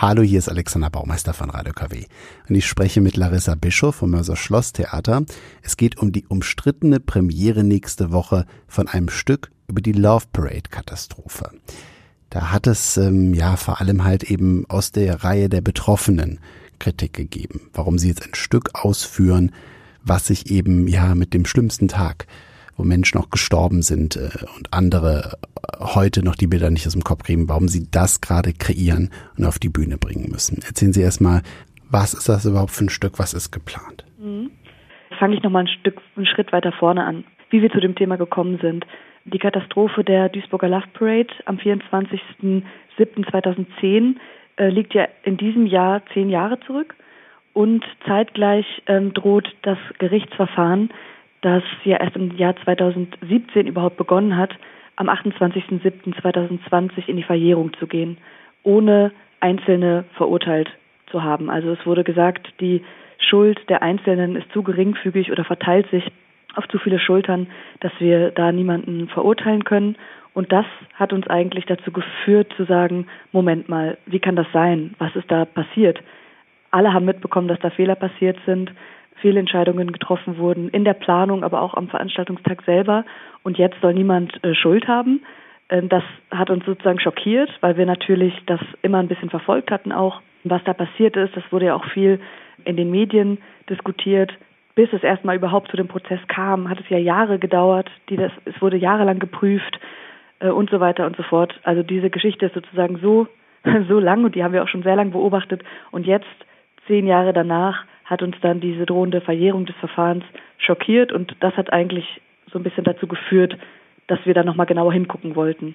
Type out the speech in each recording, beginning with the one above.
Hallo, hier ist Alexander Baumeister von Radio KW. Und ich spreche mit Larissa Bischof vom Mörser Schlosstheater. Es geht um die umstrittene Premiere nächste Woche von einem Stück über die Love Parade Katastrophe. Da hat es ähm, ja vor allem halt eben aus der Reihe der Betroffenen Kritik gegeben, warum sie jetzt ein Stück ausführen, was sich eben ja mit dem schlimmsten Tag wo Menschen auch gestorben sind äh, und andere äh, heute noch die Bilder nicht aus dem Kopf kriegen, warum sie das gerade kreieren und auf die Bühne bringen müssen. Erzählen Sie erstmal, was ist das überhaupt für ein Stück, was ist geplant? Mhm. Fange ich nochmal ein Stück, einen Schritt weiter vorne an, wie wir zu dem Thema gekommen sind. Die Katastrophe der Duisburger Love Parade am 24.07.2010 äh, liegt ja in diesem Jahr zehn Jahre zurück und zeitgleich ähm, droht das Gerichtsverfahren das ja erst im Jahr 2017 überhaupt begonnen hat, am 28.07.2020 in die Verjährung zu gehen, ohne Einzelne verurteilt zu haben. Also es wurde gesagt, die Schuld der Einzelnen ist zu geringfügig oder verteilt sich auf zu viele Schultern, dass wir da niemanden verurteilen können. Und das hat uns eigentlich dazu geführt zu sagen, Moment mal, wie kann das sein? Was ist da passiert? Alle haben mitbekommen, dass da Fehler passiert sind. Fehlentscheidungen getroffen wurden in der Planung, aber auch am Veranstaltungstag selber. Und jetzt soll niemand äh, Schuld haben. Ähm, das hat uns sozusagen schockiert, weil wir natürlich das immer ein bisschen verfolgt hatten auch, was da passiert ist. Das wurde ja auch viel in den Medien diskutiert. Bis es erstmal überhaupt zu dem Prozess kam, hat es ja Jahre gedauert. Die das, es wurde jahrelang geprüft äh, und so weiter und so fort. Also diese Geschichte ist sozusagen so, so lang und die haben wir auch schon sehr lang beobachtet. Und jetzt, zehn Jahre danach, hat uns dann diese drohende Verjährung des Verfahrens schockiert und das hat eigentlich so ein bisschen dazu geführt, dass wir da nochmal genauer hingucken wollten.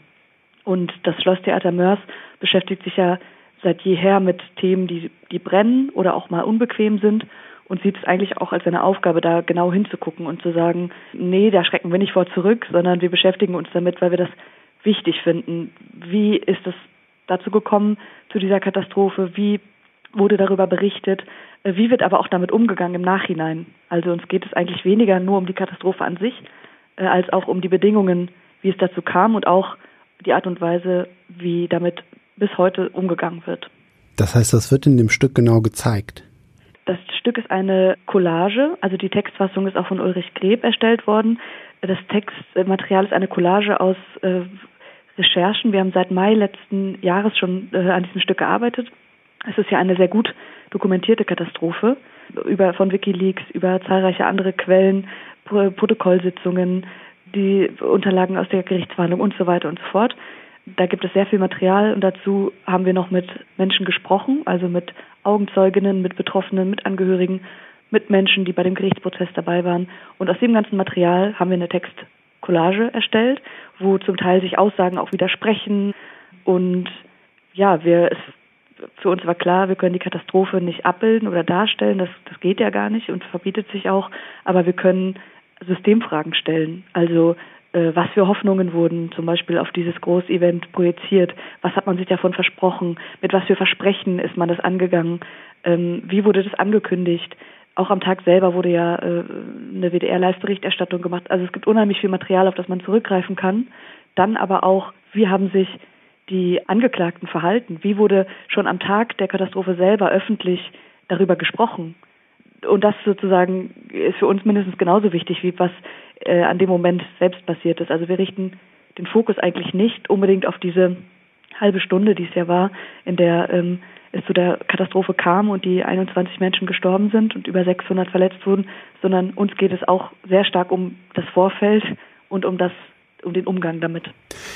Und das Schlosstheater Mörs beschäftigt sich ja seit jeher mit Themen, die, die brennen oder auch mal unbequem sind und sieht es eigentlich auch als eine Aufgabe, da genau hinzugucken und zu sagen, nee, da schrecken wir nicht vor zurück, sondern wir beschäftigen uns damit, weil wir das wichtig finden. Wie ist es dazu gekommen, zu dieser Katastrophe? Wie wurde darüber berichtet? Äh, wie wird aber auch damit umgegangen im Nachhinein? Also uns geht es eigentlich weniger nur um die Katastrophe an sich, äh, als auch um die Bedingungen, wie es dazu kam und auch die Art und Weise, wie damit bis heute umgegangen wird. Das heißt, das wird in dem Stück genau gezeigt. Das Stück ist eine Collage, also die Textfassung ist auch von Ulrich Greb erstellt worden. Das Textmaterial ist eine Collage aus äh, Recherchen. Wir haben seit Mai letzten Jahres schon äh, an diesem Stück gearbeitet. Es ist ja eine sehr gut dokumentierte Katastrophe über von WikiLeaks über zahlreiche andere Quellen, Protokollsitzungen, die Unterlagen aus der Gerichtsverhandlung und so weiter und so fort. Da gibt es sehr viel Material und dazu haben wir noch mit Menschen gesprochen, also mit Augenzeuginnen, mit Betroffenen, mit Angehörigen, mit Menschen, die bei dem Gerichtsprozess dabei waren. Und aus dem ganzen Material haben wir eine Textcollage erstellt, wo zum Teil sich Aussagen auch widersprechen. Und ja, wir, es für uns war klar, wir können die Katastrophe nicht abbilden oder darstellen, das, das geht ja gar nicht und verbietet sich auch, aber wir können Systemfragen stellen. Also äh, was für Hoffnungen wurden zum Beispiel auf dieses Großevent projiziert, was hat man sich davon versprochen, mit was für Versprechen ist man das angegangen, ähm, wie wurde das angekündigt, auch am Tag selber wurde ja äh, eine WDR-Live-Berichterstattung gemacht. Also es gibt unheimlich viel Material, auf das man zurückgreifen kann. Dann aber auch, wie haben sich die Angeklagten verhalten? Wie wurde schon am Tag der Katastrophe selber öffentlich darüber gesprochen? Und das sozusagen ist für uns mindestens genauso wichtig, wie was äh, an dem Moment selbst passiert ist. Also wir richten den Fokus eigentlich nicht unbedingt auf diese halbe Stunde, die es ja war, in der ähm, es zu der Katastrophe kam und die 21 Menschen gestorben sind und über 600 verletzt wurden, sondern uns geht es auch sehr stark um das Vorfeld und um das um den Umgang damit.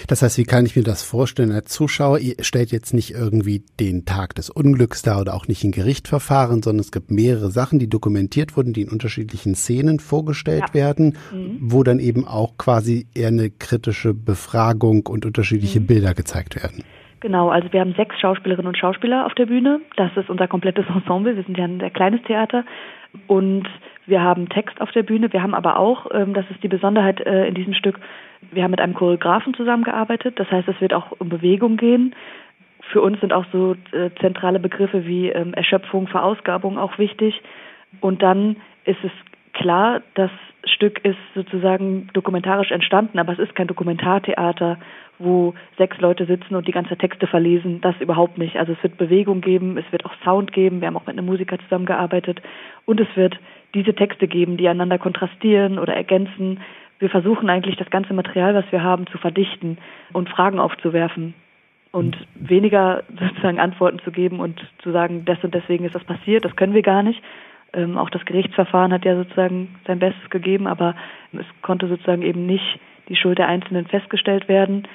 Das heißt, wie kann ich mir das vorstellen als Zuschauer? Ihr stellt jetzt nicht irgendwie den Tag des Unglücks dar oder auch nicht ein Gerichtverfahren, sondern es gibt mehrere Sachen, die dokumentiert wurden, die in unterschiedlichen Szenen vorgestellt ja. werden, mhm. wo dann eben auch quasi eher eine kritische Befragung und unterschiedliche mhm. Bilder gezeigt werden. Genau, also wir haben sechs Schauspielerinnen und Schauspieler auf der Bühne. Das ist unser komplettes Ensemble. Wir sind ja ein sehr kleines Theater. Und wir haben Text auf der Bühne. Wir haben aber auch, ähm, das ist die Besonderheit äh, in diesem Stück, wir haben mit einem Choreografen zusammengearbeitet. Das heißt, es wird auch um Bewegung gehen. Für uns sind auch so äh, zentrale Begriffe wie ähm, Erschöpfung, Verausgabung auch wichtig. Und dann ist es klar, das Stück ist sozusagen dokumentarisch entstanden, aber es ist kein Dokumentartheater, wo sechs Leute sitzen und die ganze Texte verlesen. Das überhaupt nicht. Also es wird Bewegung geben, es wird auch Sound geben. Wir haben auch mit einem Musiker zusammengearbeitet und es wird diese Texte geben, die einander kontrastieren oder ergänzen. Wir versuchen eigentlich das ganze Material, was wir haben, zu verdichten und Fragen aufzuwerfen und weniger sozusagen Antworten zu geben und zu sagen, das und deswegen ist das passiert. Das können wir gar nicht, ähm, auch das Gerichtsverfahren hat ja sozusagen sein Bestes gegeben, aber es konnte sozusagen eben nicht die Schuld der Einzelnen festgestellt werden.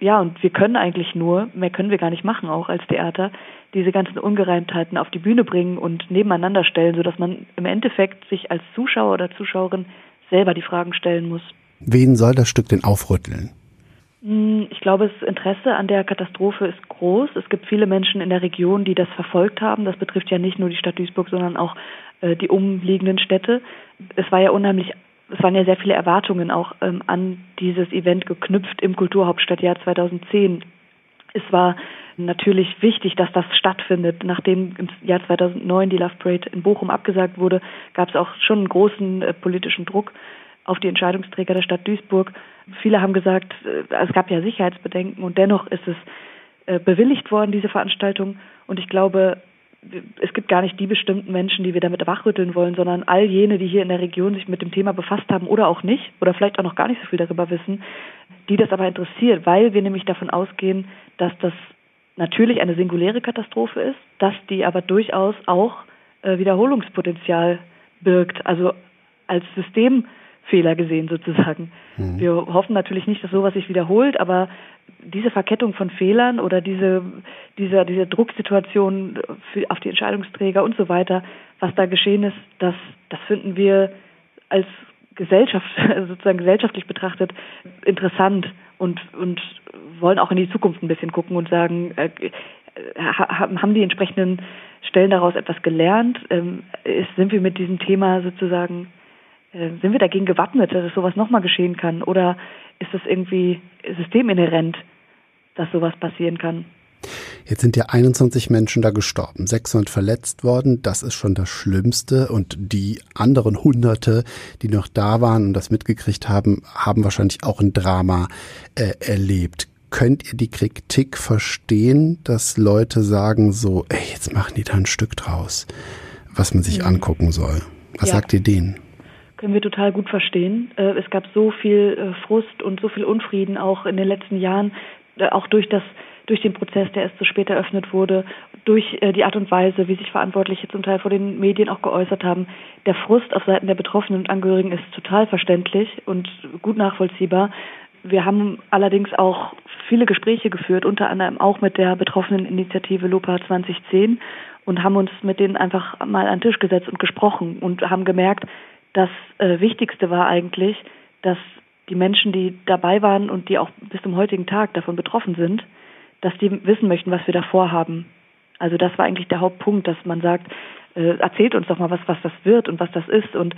Ja, und wir können eigentlich nur, mehr können wir gar nicht machen, auch als Theater, diese ganzen Ungereimtheiten auf die Bühne bringen und nebeneinander stellen, sodass man im Endeffekt sich als Zuschauer oder Zuschauerin selber die Fragen stellen muss. Wen soll das Stück denn aufrütteln? Hm, ich glaube, das Interesse an der Katastrophe ist groß. Es gibt viele Menschen in der Region, die das verfolgt haben. Das betrifft ja nicht nur die Stadt Duisburg, sondern auch äh, die umliegenden Städte. Es war ja unheimlich, es waren ja sehr viele Erwartungen auch ähm, an dieses Event geknüpft im Kulturhauptstadtjahr 2010. Es war natürlich wichtig, dass das stattfindet. Nachdem im Jahr 2009 die Love Parade in Bochum abgesagt wurde, gab es auch schon einen großen äh, politischen Druck auf die Entscheidungsträger der Stadt Duisburg. Viele haben gesagt, äh, es gab ja Sicherheitsbedenken und dennoch ist es äh, bewilligt worden, diese Veranstaltung. Und ich glaube, es gibt gar nicht die bestimmten Menschen, die wir damit wachrütteln wollen, sondern all jene, die hier in der Region sich mit dem Thema befasst haben oder auch nicht oder vielleicht auch noch gar nicht so viel darüber wissen, die das aber interessiert, weil wir nämlich davon ausgehen, dass das natürlich eine singuläre Katastrophe ist, dass die aber durchaus auch äh, Wiederholungspotenzial birgt, also als Systemfehler gesehen sozusagen. Mhm. Wir hoffen natürlich nicht, dass sowas sich wiederholt, aber diese Verkettung von Fehlern oder diese, diese, diese Drucksituation für, auf die Entscheidungsträger und so weiter, was da geschehen ist, das, das finden wir als Gesellschaft, sozusagen gesellschaftlich betrachtet, interessant und, und wollen auch in die Zukunft ein bisschen gucken und sagen, äh, haben die entsprechenden Stellen daraus etwas gelernt? Ähm, ist, sind wir mit diesem Thema sozusagen, äh, sind wir dagegen gewappnet, dass sowas nochmal geschehen kann? Oder ist das irgendwie systeminhärent, dass sowas passieren kann. Jetzt sind ja 21 Menschen da gestorben, 600 verletzt worden. Das ist schon das Schlimmste. Und die anderen Hunderte, die noch da waren und das mitgekriegt haben, haben wahrscheinlich auch ein Drama äh, erlebt. Könnt ihr die Kritik verstehen, dass Leute sagen so, ey, jetzt machen die da ein Stück draus, was man sich mhm. angucken soll? Was ja. sagt ihr denen? können wir total gut verstehen. Äh, es gab so viel äh, Frust und so viel Unfrieden auch in den letzten Jahren, äh, auch durch das durch den Prozess, der erst so spät eröffnet wurde, durch die Art und Weise, wie sich Verantwortliche zum Teil vor den Medien auch geäußert haben. Der Frust auf Seiten der Betroffenen und Angehörigen ist total verständlich und gut nachvollziehbar. Wir haben allerdings auch viele Gespräche geführt, unter anderem auch mit der betroffenen Initiative LOPA 2010 und haben uns mit denen einfach mal an den Tisch gesetzt und gesprochen und haben gemerkt, das äh, Wichtigste war eigentlich, dass die Menschen, die dabei waren und die auch bis zum heutigen Tag davon betroffen sind, dass die wissen möchten, was wir da vorhaben. Also das war eigentlich der Hauptpunkt, dass man sagt, äh, erzählt uns doch mal was, was das wird und was das ist. Und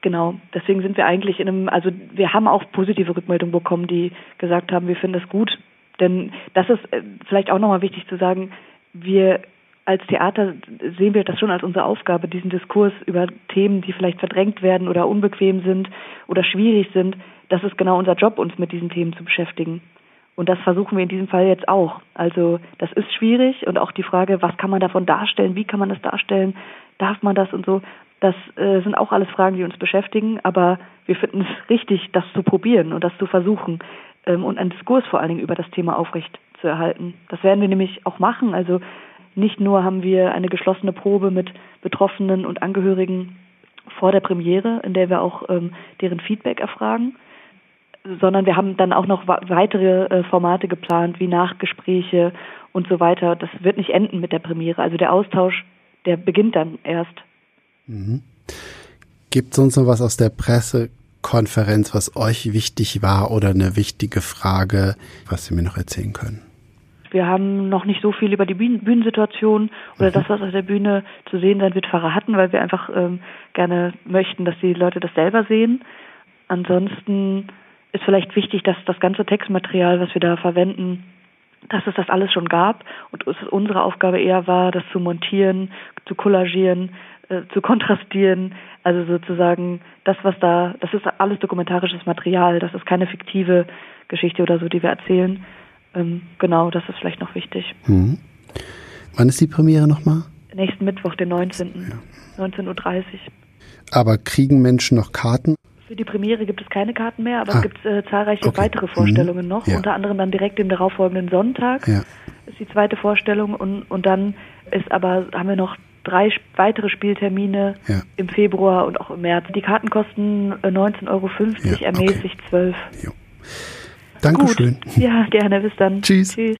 genau, deswegen sind wir eigentlich in einem, also wir haben auch positive Rückmeldungen bekommen, die gesagt haben, wir finden das gut. Denn das ist äh, vielleicht auch nochmal wichtig zu sagen, wir als Theater sehen wir das schon als unsere Aufgabe, diesen Diskurs über Themen, die vielleicht verdrängt werden oder unbequem sind oder schwierig sind. Das ist genau unser Job, uns mit diesen Themen zu beschäftigen. Und das versuchen wir in diesem Fall jetzt auch. Also das ist schwierig und auch die Frage, was kann man davon darstellen, wie kann man das darstellen, darf man das und so, das äh, sind auch alles Fragen, die uns beschäftigen, aber wir finden es richtig, das zu probieren und das zu versuchen ähm, und einen Diskurs vor allen Dingen über das Thema aufrecht zu erhalten. Das werden wir nämlich auch machen. Also nicht nur haben wir eine geschlossene Probe mit Betroffenen und Angehörigen vor der Premiere, in der wir auch ähm, deren Feedback erfragen, sondern wir haben dann auch noch weitere äh, Formate geplant, wie Nachgespräche und so weiter. Das wird nicht enden mit der Premiere. Also der Austausch, der beginnt dann erst. Mhm. Gibt es uns noch was aus der Pressekonferenz, was euch wichtig war oder eine wichtige Frage, was Sie mir noch erzählen können? Wir haben noch nicht so viel über die Bühnensituation oder mhm. das, was auf der Bühne zu sehen sein wird, verraten, weil wir einfach ähm, gerne möchten, dass die Leute das selber sehen. Ansonsten ist vielleicht wichtig, dass das ganze Textmaterial, was wir da verwenden, dass es das alles schon gab und es unsere Aufgabe eher war, das zu montieren, zu kollagieren, äh, zu kontrastieren. Also sozusagen das, was da, das ist alles dokumentarisches Material, das ist keine fiktive Geschichte oder so, die wir erzählen. Ähm, genau, das ist vielleicht noch wichtig. Mhm. Wann ist die Premiere nochmal? Nächsten Mittwoch, den 19. Ja. 19.30 Uhr. Aber kriegen Menschen noch Karten? Für die Premiere gibt es keine Karten mehr, aber ah. es gibt äh, zahlreiche okay. weitere Vorstellungen mhm. noch. Ja. Unter anderem dann direkt dem darauffolgenden Sonntag ja. ist die zweite Vorstellung und, und dann ist aber, haben wir noch drei weitere Spieltermine ja. im Februar und auch im März. Die Karten kosten 19,50 äh, Euro, ermäßigt okay. 12. Jo. Dankeschön. Gut. Ja, gerne. Bis dann. Tschüss. Tschüss.